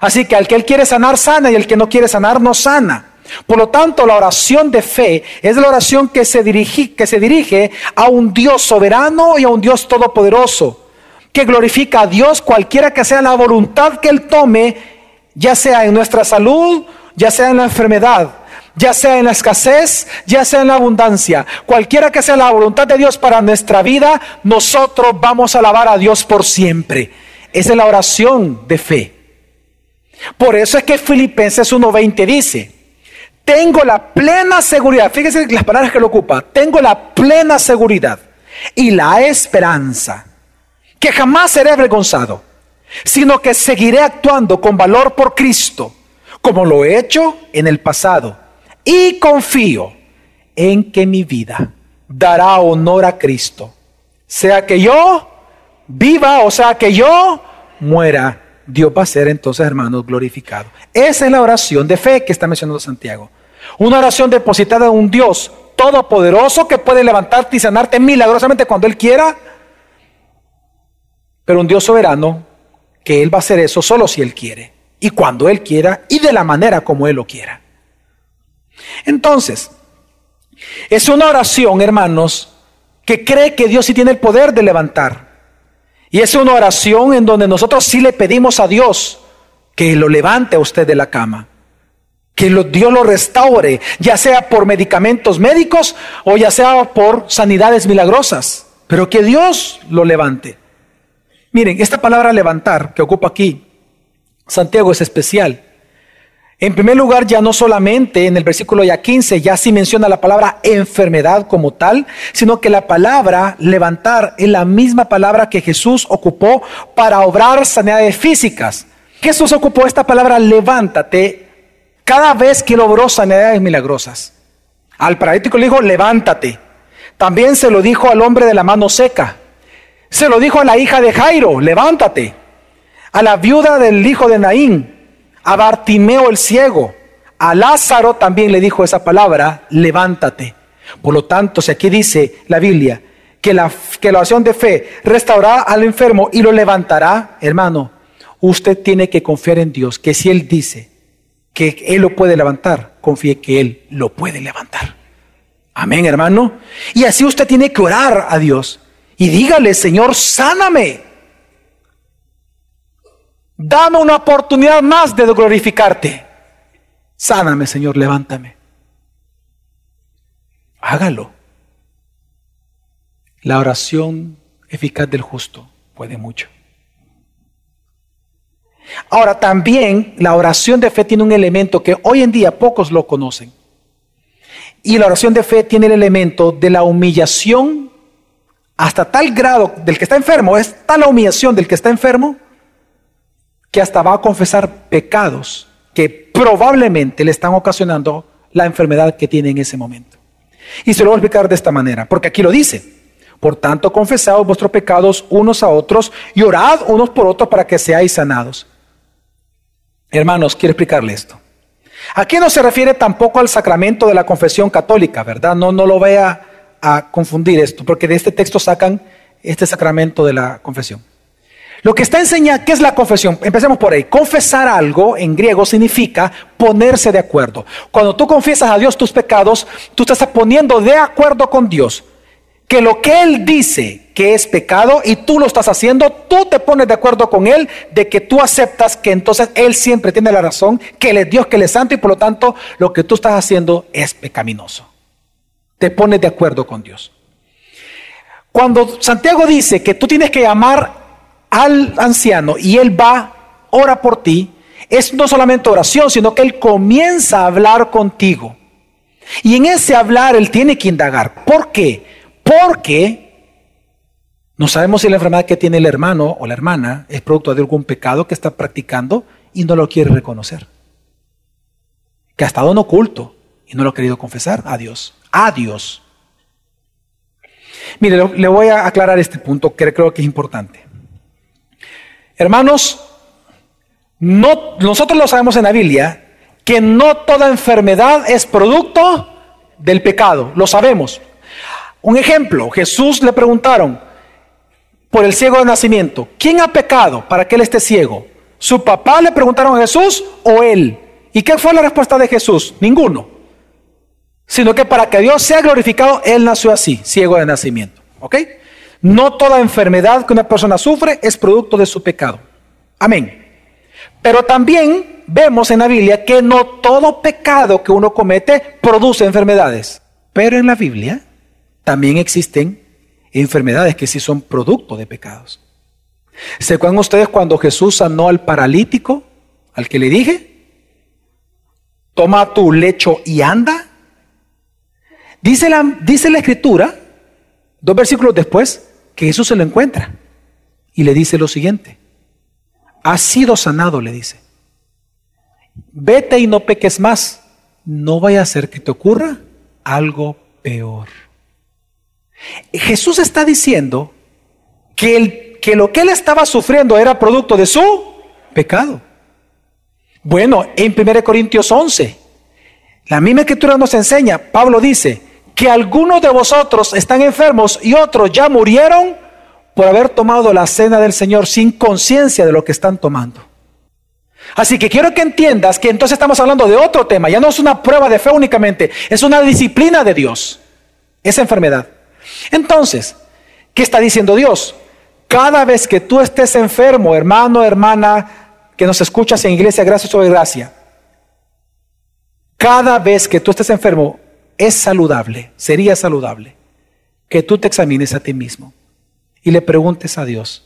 Así que al que Él quiere sanar, sana, y el que no quiere sanar, no sana. Por lo tanto, la oración de fe es la oración que se, dirige, que se dirige a un Dios soberano y a un Dios todopoderoso, que glorifica a Dios cualquiera que sea la voluntad que Él tome, ya sea en nuestra salud, ya sea en la enfermedad, ya sea en la escasez, ya sea en la abundancia, cualquiera que sea la voluntad de Dios para nuestra vida, nosotros vamos a alabar a Dios por siempre. Esa es la oración de fe. Por eso es que Filipenses 1.20 dice, tengo la plena seguridad, fíjense las palabras que lo ocupa, tengo la plena seguridad y la esperanza que jamás seré avergonzado, sino que seguiré actuando con valor por Cristo, como lo he hecho en el pasado y confío en que mi vida dará honor a Cristo. Sea que yo viva o sea que yo muera, Dios va a ser entonces, hermanos, glorificado. Esa es la oración de fe que está mencionando Santiago. Una oración depositada en un Dios todopoderoso que puede levantarte y sanarte milagrosamente cuando Él quiera, pero un Dios soberano que Él va a hacer eso solo si Él quiere, y cuando Él quiera, y de la manera como Él lo quiera. Entonces, es una oración, hermanos, que cree que Dios sí tiene el poder de levantar. Y es una oración en donde nosotros sí le pedimos a Dios que lo levante a usted de la cama. Que Dios lo restaure, ya sea por medicamentos médicos o ya sea por sanidades milagrosas. Pero que Dios lo levante. Miren, esta palabra levantar que ocupa aquí, Santiago es especial. En primer lugar, ya no solamente en el versículo ya 15, ya sí menciona la palabra enfermedad como tal, sino que la palabra levantar es la misma palabra que Jesús ocupó para obrar sanidades físicas. Jesús ocupó esta palabra levántate cada vez que obró sanidades milagrosas. Al paralítico le dijo levántate. También se lo dijo al hombre de la mano seca. Se lo dijo a la hija de Jairo, levántate. A la viuda del hijo de Naín, a Bartimeo el ciego, a Lázaro también le dijo esa palabra, levántate. Por lo tanto, si aquí dice la Biblia que la, que la oración de fe restaurará al enfermo y lo levantará, hermano, usted tiene que confiar en Dios, que si Él dice que Él lo puede levantar, confíe que Él lo puede levantar. Amén, hermano. Y así usted tiene que orar a Dios y dígale, Señor, sáname. Dame una oportunidad más de glorificarte. Sáname, Señor, levántame. Hágalo. La oración eficaz del justo puede mucho. Ahora, también la oración de fe tiene un elemento que hoy en día pocos lo conocen. Y la oración de fe tiene el elemento de la humillación hasta tal grado del que está enfermo, es tal la humillación del que está enfermo, que hasta va a confesar pecados que probablemente le están ocasionando la enfermedad que tiene en ese momento. Y se lo voy a explicar de esta manera, porque aquí lo dice. Por tanto, confesad vuestros pecados unos a otros y orad unos por otros para que seáis sanados. Hermanos, quiero explicarle esto. Aquí no se refiere tampoco al sacramento de la confesión católica, ¿verdad? No, no lo vaya a confundir esto, porque de este texto sacan este sacramento de la confesión. Lo que está enseñando, ¿qué es la confesión? Empecemos por ahí. Confesar algo en griego significa ponerse de acuerdo. Cuando tú confiesas a Dios tus pecados, tú te estás poniendo de acuerdo con Dios que lo que Él dice que es pecado y tú lo estás haciendo, tú te pones de acuerdo con Él de que tú aceptas que entonces Él siempre tiene la razón, que Él es Dios, que Él es santo y por lo tanto lo que tú estás haciendo es pecaminoso. Te pones de acuerdo con Dios. Cuando Santiago dice que tú tienes que llamar al anciano y Él va, ora por ti, es no solamente oración, sino que Él comienza a hablar contigo. Y en ese hablar Él tiene que indagar. ¿Por qué? Porque no sabemos si la enfermedad que tiene el hermano o la hermana es producto de algún pecado que está practicando y no lo quiere reconocer. Que ha estado en oculto y no lo ha querido confesar a Dios. A Dios. Mire, le voy a aclarar este punto que creo que es importante. Hermanos, no, nosotros lo sabemos en la Biblia, que no toda enfermedad es producto del pecado. Lo sabemos. Un ejemplo, Jesús le preguntaron por el ciego de nacimiento, ¿quién ha pecado para que él esté ciego? ¿Su papá le preguntaron a Jesús o él? ¿Y qué fue la respuesta de Jesús? Ninguno. Sino que para que Dios sea glorificado, él nació así, ciego de nacimiento. ¿Ok? No toda enfermedad que una persona sufre es producto de su pecado. Amén. Pero también vemos en la Biblia que no todo pecado que uno comete produce enfermedades. Pero en la Biblia también existen enfermedades que sí son producto de pecados. ¿Se acuerdan ustedes cuando Jesús sanó al paralítico, al que le dije? Toma tu lecho y anda. Dice la, dice la escritura, dos versículos después, que Jesús se lo encuentra y le dice lo siguiente. Has sido sanado, le dice. Vete y no peques más. No vaya a ser que te ocurra algo peor. Jesús está diciendo que, el, que lo que él estaba sufriendo era producto de su pecado. Bueno, en 1 Corintios 11, la misma escritura nos enseña, Pablo dice, que algunos de vosotros están enfermos y otros ya murieron por haber tomado la cena del Señor sin conciencia de lo que están tomando. Así que quiero que entiendas que entonces estamos hablando de otro tema, ya no es una prueba de fe únicamente, es una disciplina de Dios, esa enfermedad. Entonces, ¿qué está diciendo Dios? Cada vez que tú estés enfermo, hermano, hermana, que nos escuchas en iglesia, gracia sobre gracia, cada vez que tú estés enfermo, es saludable, sería saludable, que tú te examines a ti mismo y le preguntes a Dios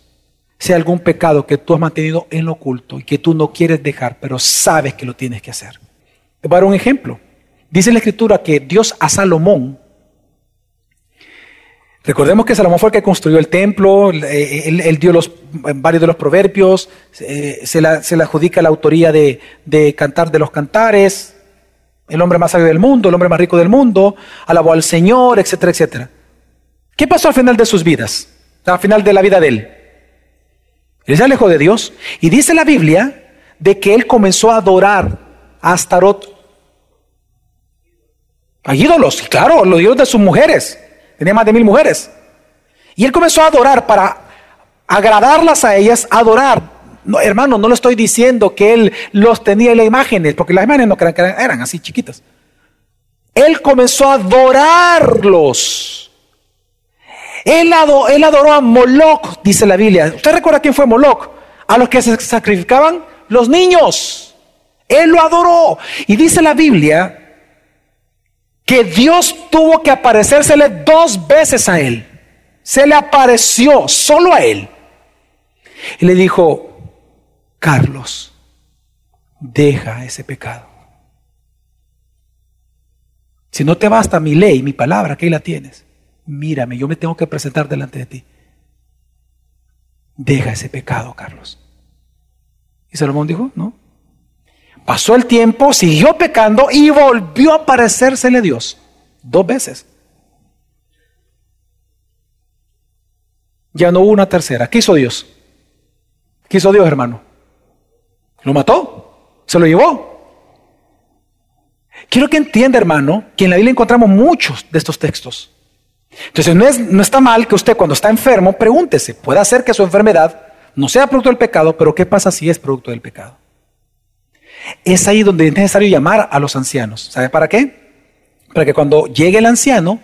si hay algún pecado que tú has mantenido en lo oculto y que tú no quieres dejar, pero sabes que lo tienes que hacer. Te voy a dar un ejemplo. Dice la escritura que Dios a Salomón Recordemos que Salomón fue el que construyó el templo, él, dio los, varios de los proverbios, eh, se, le adjudica la autoría de, cantar de los cantares, el hombre más sabio del mundo, el hombre más rico del mundo, alabó al Señor, etcétera, etcétera. ¿Qué pasó al final de sus vidas? Al final de la vida de él. Él se alejó de Dios. Y dice la Biblia de que él comenzó a adorar a Astarot. A ídolos, claro, los dioses de sus mujeres. Tenía más de mil mujeres. Y él comenzó a adorar para agradarlas a ellas, adorar. No, hermano, no le estoy diciendo que él los tenía en las imágenes, porque las imágenes no eran, eran así chiquitas. Él comenzó a adorarlos. Él, él adoró a Moloch, dice la Biblia. ¿Usted recuerda quién fue Moloch? A los que se sacrificaban los niños. Él lo adoró. Y dice la Biblia que Dios tuvo que aparecérsele dos veces a él. Se le apareció solo a él. Y le dijo, Carlos, deja ese pecado. Si no te basta mi ley, mi palabra, que ahí la tienes. Mírame, yo me tengo que presentar delante de ti. Deja ese pecado, Carlos. Y Salomón dijo, no. Pasó el tiempo, siguió pecando y volvió a aparecérsele Dios. Dos veces. Ya no hubo una tercera. ¿Qué hizo Dios? ¿Qué hizo Dios, hermano? ¿Lo mató? ¿Se lo llevó? Quiero que entienda, hermano, que en la Biblia encontramos muchos de estos textos. Entonces, no, es, no está mal que usted cuando está enfermo pregúntese, puede ser que su enfermedad no sea producto del pecado, pero ¿qué pasa si es producto del pecado? Es ahí donde es necesario llamar a los ancianos. ¿Sabe para qué? Para que cuando llegue el anciano,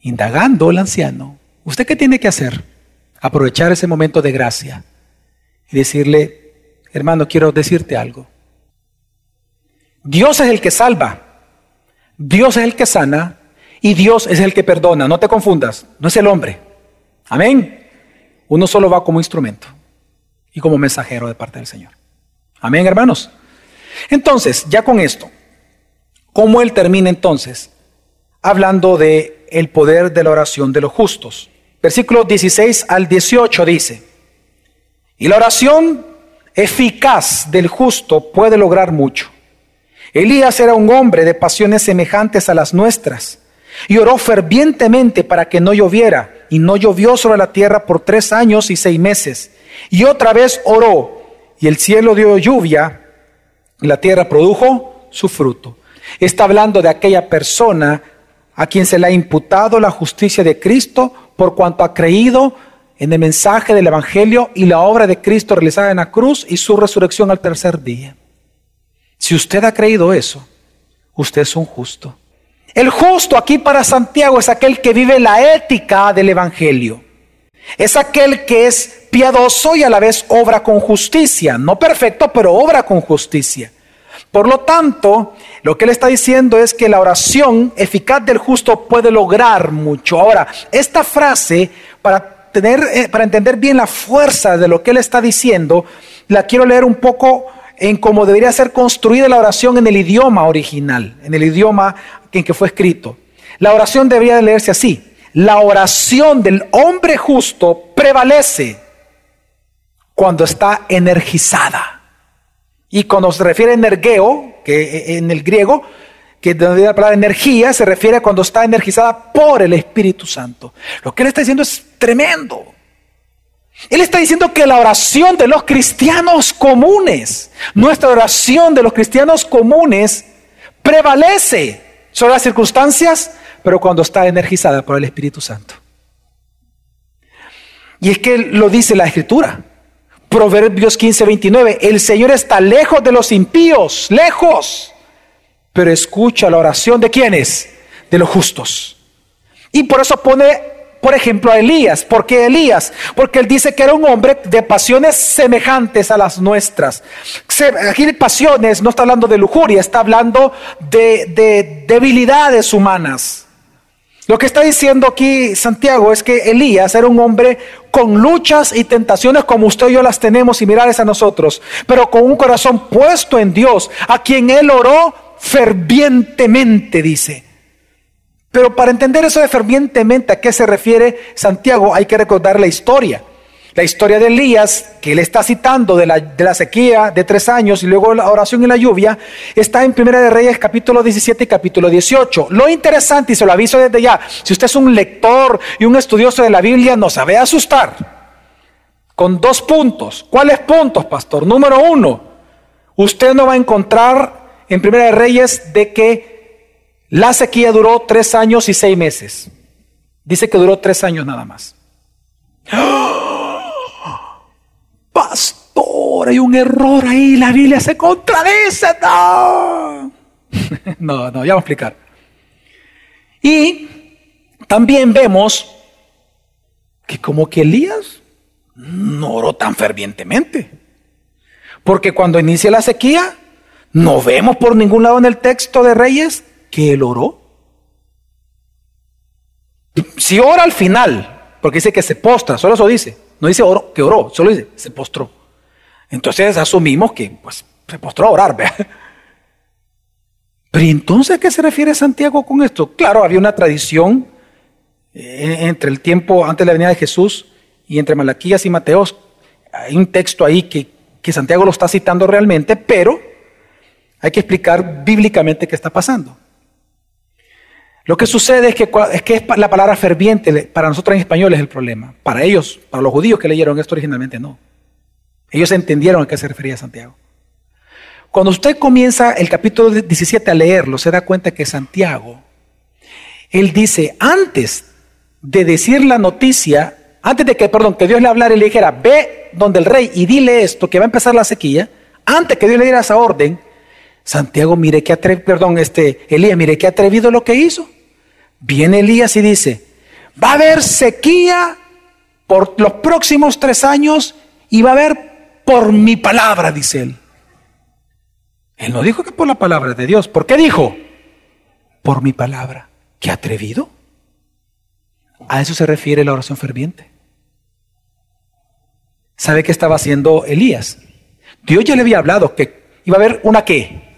indagando el anciano, ¿usted qué tiene que hacer? Aprovechar ese momento de gracia y decirle, hermano, quiero decirte algo. Dios es el que salva, Dios es el que sana y Dios es el que perdona. No te confundas, no es el hombre. Amén. Uno solo va como instrumento y como mensajero de parte del Señor. Amén, hermanos. Entonces, ya con esto, ¿cómo él termina entonces? Hablando de el poder de la oración de los justos. Versículos 16 al 18 dice, y la oración eficaz del justo puede lograr mucho. Elías era un hombre de pasiones semejantes a las nuestras y oró fervientemente para que no lloviera y no llovió sobre la tierra por tres años y seis meses. Y otra vez oró y el cielo dio lluvia y la tierra produjo su fruto. Está hablando de aquella persona a quien se le ha imputado la justicia de Cristo por cuanto ha creído en el mensaje del Evangelio y la obra de Cristo realizada en la cruz y su resurrección al tercer día. Si usted ha creído eso, usted es un justo. El justo aquí para Santiago es aquel que vive la ética del Evangelio. Es aquel que es piadoso y a la vez obra con justicia. No perfecto, pero obra con justicia. Por lo tanto, lo que él está diciendo es que la oración eficaz del justo puede lograr mucho. Ahora, esta frase, para, tener, eh, para entender bien la fuerza de lo que él está diciendo, la quiero leer un poco en cómo debería ser construida la oración en el idioma original, en el idioma en que fue escrito. La oración debería leerse así. La oración del hombre justo prevalece cuando está energizada. Y cuando se refiere a energeo, que en el griego, que de la palabra energía, se refiere a cuando está energizada por el Espíritu Santo. Lo que él está diciendo es tremendo. Él está diciendo que la oración de los cristianos comunes, nuestra oración de los cristianos comunes, prevalece sobre las circunstancias, pero cuando está energizada por el Espíritu Santo. Y es que lo dice la Escritura. Proverbios 15, 29. El Señor está lejos de los impíos, lejos, pero escucha la oración de quienes? De los justos. Y por eso pone por ejemplo, a Elías. ¿Por qué Elías? Porque él dice que era un hombre de pasiones semejantes a las nuestras. Aquí pasiones no está hablando de lujuria, está hablando de, de debilidades humanas. Lo que está diciendo aquí Santiago es que Elías era un hombre con luchas y tentaciones como usted y yo las tenemos similares a nosotros, pero con un corazón puesto en Dios, a quien él oró fervientemente, dice. Pero para entender eso de fervientemente a qué se refiere Santiago, hay que recordar la historia. La historia de Elías, que él está citando de la, sequía de tres años y luego la oración y la lluvia, está en Primera de Reyes capítulo 17 y capítulo 18. Lo interesante, y se lo aviso desde ya, si usted es un lector y un estudioso de la Biblia, no sabe asustar. Con dos puntos. ¿Cuáles puntos, pastor? Número uno, usted no va a encontrar en Primera de Reyes de que la sequía duró tres años y seis meses. Dice que duró tres años nada más. Pastor, hay un error ahí, la Biblia se contradice. No, no, no ya voy a explicar. Y también vemos que como que Elías no oró tan fervientemente. Porque cuando inicia la sequía, no vemos por ningún lado en el texto de Reyes que él oró. Si ora al final, porque dice que se postra, solo eso dice, no dice oro, que oró, solo dice se postró. Entonces asumimos que pues, se postró a orar. Pero entonces, ¿a qué se refiere Santiago con esto? Claro, había una tradición eh, entre el tiempo antes de la venida de Jesús y entre Malaquías y Mateos. Hay un texto ahí que, que Santiago lo está citando realmente, pero hay que explicar bíblicamente qué está pasando. Lo que sucede es que, es que la palabra ferviente para nosotros en español es el problema. Para ellos, para los judíos que leyeron esto originalmente, no. Ellos entendieron a qué se refería Santiago. Cuando usted comienza el capítulo 17 a leerlo, se da cuenta que Santiago, él dice, antes de decir la noticia, antes de que, perdón, que Dios le hablara y le dijera, ve donde el rey y dile esto, que va a empezar la sequía, antes que Dios le diera esa orden, Santiago, mire qué atrevido, perdón, este, Elías, mire qué atrevido lo que hizo. Viene Elías y dice, va a haber sequía por los próximos tres años y va a haber por mi palabra, dice él. Él no dijo que por la palabra de Dios. ¿Por qué dijo? Por mi palabra. ¿Qué atrevido? A eso se refiere la oración ferviente. ¿Sabe qué estaba haciendo Elías? Dios ya le había hablado que iba a haber una qué.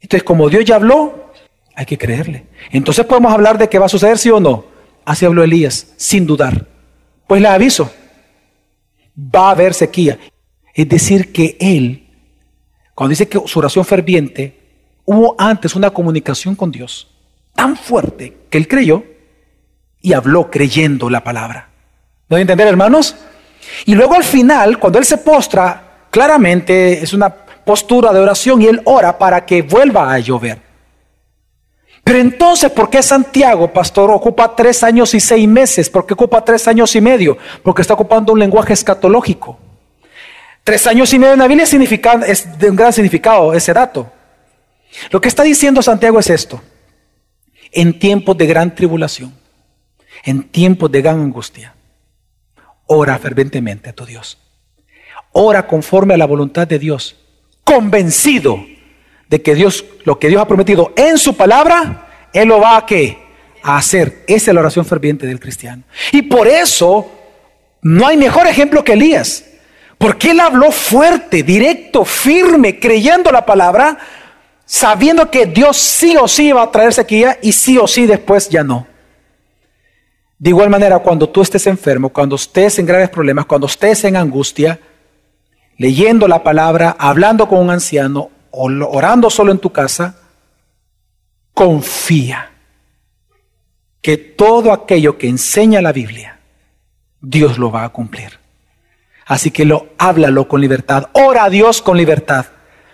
Entonces, como Dios ya habló, hay que creerle. Entonces podemos hablar de que va a suceder, sí o no. Así habló Elías, sin dudar. Pues le aviso, va a haber sequía. Es decir, que él, cuando dice que su oración ferviente, hubo antes una comunicación con Dios tan fuerte que él creyó y habló creyendo la palabra. ¿No entender, hermanos? Y luego al final, cuando él se postra, claramente es una postura de oración y él ora para que vuelva a llover. Pero entonces, ¿por qué Santiago, pastor, ocupa tres años y seis meses? ¿Por qué ocupa tres años y medio? Porque está ocupando un lenguaje escatológico. Tres años y medio en la Biblia es de un gran significado ese dato. Lo que está diciendo Santiago es esto. En tiempos de gran tribulación, en tiempos de gran angustia, ora ferventemente a tu Dios. Ora conforme a la voluntad de Dios convencido de que Dios, lo que Dios ha prometido en su palabra, Él lo va a, ¿qué? a hacer. Esa es la oración ferviente del cristiano. Y por eso no hay mejor ejemplo que Elías. Porque él habló fuerte, directo, firme, creyendo la palabra, sabiendo que Dios sí o sí iba a traer sequía y sí o sí después ya no. De igual manera, cuando tú estés enfermo, cuando estés en graves problemas, cuando estés en angustia, leyendo la palabra, hablando con un anciano orando solo en tu casa, confía que todo aquello que enseña la Biblia, Dios lo va a cumplir. Así que lo háblalo con libertad, ora a Dios con libertad.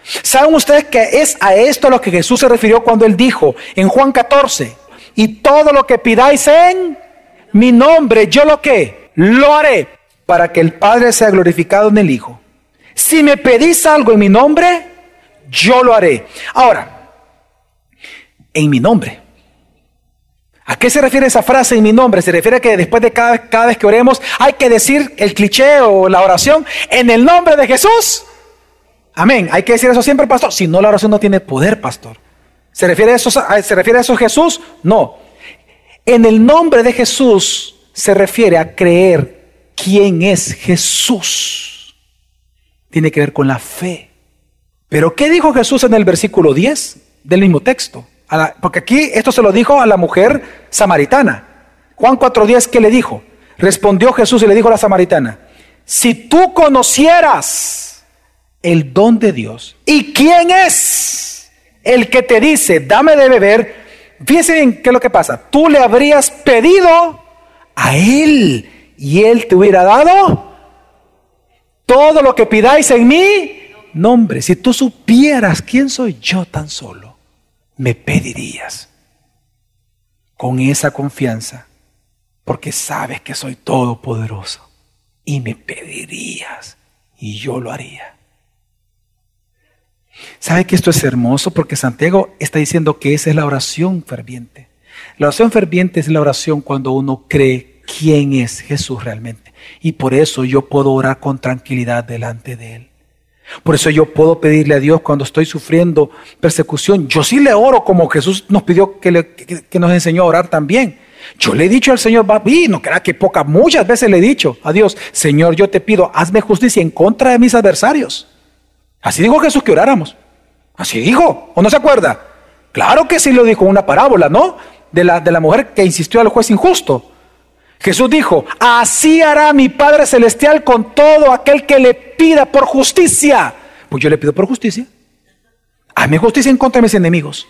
¿Saben ustedes que es a esto a lo que Jesús se refirió cuando él dijo en Juan 14, y todo lo que pidáis en mi nombre, yo lo que lo haré para que el Padre sea glorificado en el Hijo. Si me pedís algo en mi nombre, yo lo haré. Ahora, en mi nombre. ¿A qué se refiere esa frase en mi nombre? Se refiere a que después de cada, cada, vez que oremos hay que decir el cliché o la oración en el nombre de Jesús. Amén. Hay que decir eso siempre, pastor. Si no, la oración no tiene poder, pastor. ¿Se refiere a eso, ¿se refiere a eso Jesús? No. En el nombre de Jesús se refiere a creer quién es Jesús tiene que ver con la fe. Pero ¿qué dijo Jesús en el versículo 10 del mismo texto? porque aquí esto se lo dijo a la mujer samaritana. Juan 4.10, ¿qué le dijo? Respondió Jesús y le dijo a la samaritana, si tú conocieras el don de Dios y quién es el que te dice, dame de beber, fíjense bien qué es lo que pasa. Tú le habrías pedido a él y él te hubiera dado todo lo que pidáis en mi nombre. Si tú supieras quién soy yo tan solo, me pedirías. con esa confianza, porque sabes que soy todopoderoso y me pedirías y yo lo haría. ¿Sabe que esto es hermoso? Porque Santiago está diciendo que esa es la oración ferviente. La oración ferviente es la oración cuando uno cree quién es Jesús realmente. Y por eso yo puedo orar con tranquilidad delante de Él. Por eso yo puedo pedirle a Dios cuando estoy sufriendo persecución. Yo sí le oro como Jesús nos pidió que, nos enseñó a orar también. Yo le he dicho al Señor, y no crea que pocas, muchas veces le he dicho a Dios, Señor, yo te pido, hazme justicia en contra de mis adversarios. Así dijo Jesús que oráramos. Así dijo, ¿o no se acuerda? Claro que sí lo dijo una parábola, ¿no? De la, de la mujer que insistió al juez injusto. Jesús dijo, así hará mi Padre Celestial con todo aquel que le pida por justicia. Pues yo le pido por justicia. Hazme justicia en contra de mis enemigos.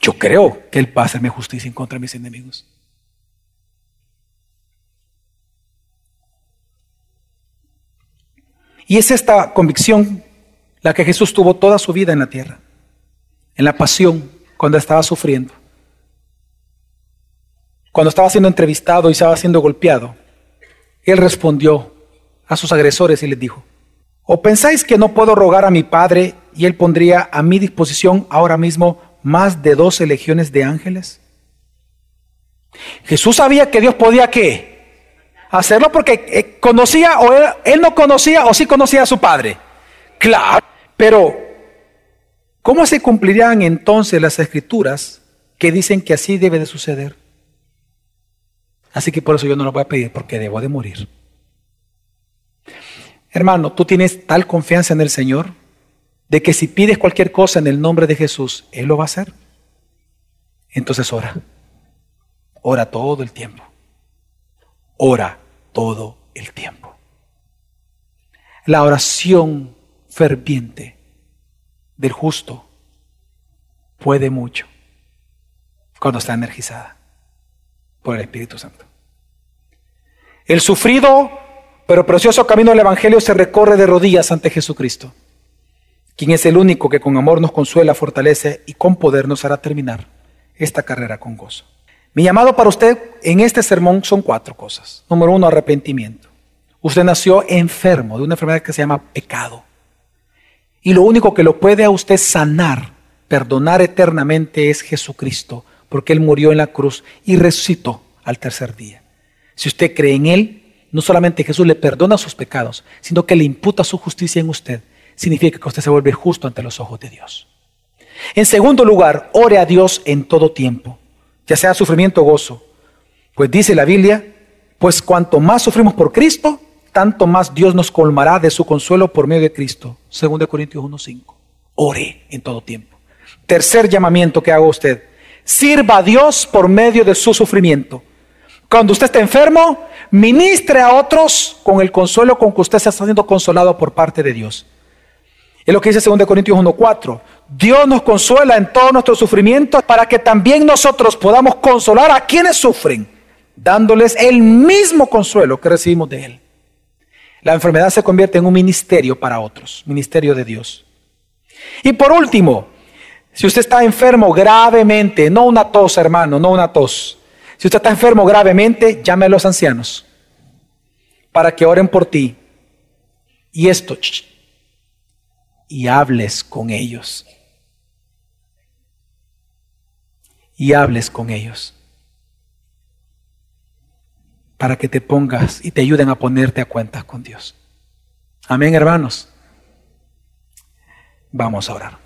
Yo creo que Él va a hacerme justicia en contra de mis enemigos. Y es esta convicción la que Jesús tuvo toda su vida en la tierra, en la pasión, cuando estaba sufriendo, cuando estaba siendo entrevistado y estaba siendo golpeado. Él respondió a sus agresores y les dijo, ¿o pensáis que no puedo rogar a mi Padre y Él pondría a mi disposición ahora mismo más de doce legiones de ángeles? Jesús sabía que Dios podía qué? Hacerlo porque eh, conocía o él, no conocía o sí conocía a su Padre. Claro, pero ¿cómo se cumplirían entonces las escrituras que dicen que así debe de suceder? Así que por eso yo no lo voy a pedir porque debo de morir. Hermano, tú tienes tal confianza en el Señor de que si pides cualquier cosa en el nombre de Jesús, Él lo va a hacer. Entonces ora. Ora todo el tiempo. Ora todo el tiempo. La oración ferviente del justo puede mucho cuando está energizada por el Espíritu Santo. El sufrido pero precioso camino del Evangelio se recorre de rodillas ante Jesucristo quien es el único que con amor nos consuela, fortalece y con poder nos hará terminar esta carrera con gozo. Mi llamado para usted en este sermón son cuatro cosas. Número uno, arrepentimiento. Usted nació enfermo de una enfermedad que se llama pecado. Y lo único que lo puede a usted sanar, perdonar eternamente es Jesucristo, porque Él murió en la cruz y resucitó al tercer día. Si usted cree en Él, no solamente Jesús le perdona sus pecados, sino que le imputa su justicia en usted significa que usted se vuelve justo ante los ojos de Dios. En segundo lugar, ore a Dios en todo tiempo, ya sea sufrimiento o gozo. Pues dice la Biblia, pues cuanto más sufrimos por Cristo, tanto más Dios nos colmará de su consuelo por medio de Cristo. 2 Corintios 1.5. Ore en todo tiempo. Tercer llamamiento que hago a usted. Sirva a Dios por medio de su sufrimiento. Cuando usted está enfermo, ministre a otros con el consuelo con que usted se está siendo consolado por parte de Dios. Es lo que dice 2 Corintios 1.4. Dios nos consuela en todos nuestros sufrimientos para que también nosotros podamos consolar a quienes sufren, dándoles el mismo consuelo que recibimos de Él. La enfermedad se convierte en un ministerio para otros, ministerio de Dios. Y por último, si usted está enfermo gravemente, no una tos, hermano, no una tos. Si usted está enfermo gravemente, llame a los ancianos para que oren por ti. Y esto, y hables con ellos. Y hables con ellos. Para que te pongas y te ayuden a ponerte a cuentas con Dios. Amén, hermanos. Vamos a orar.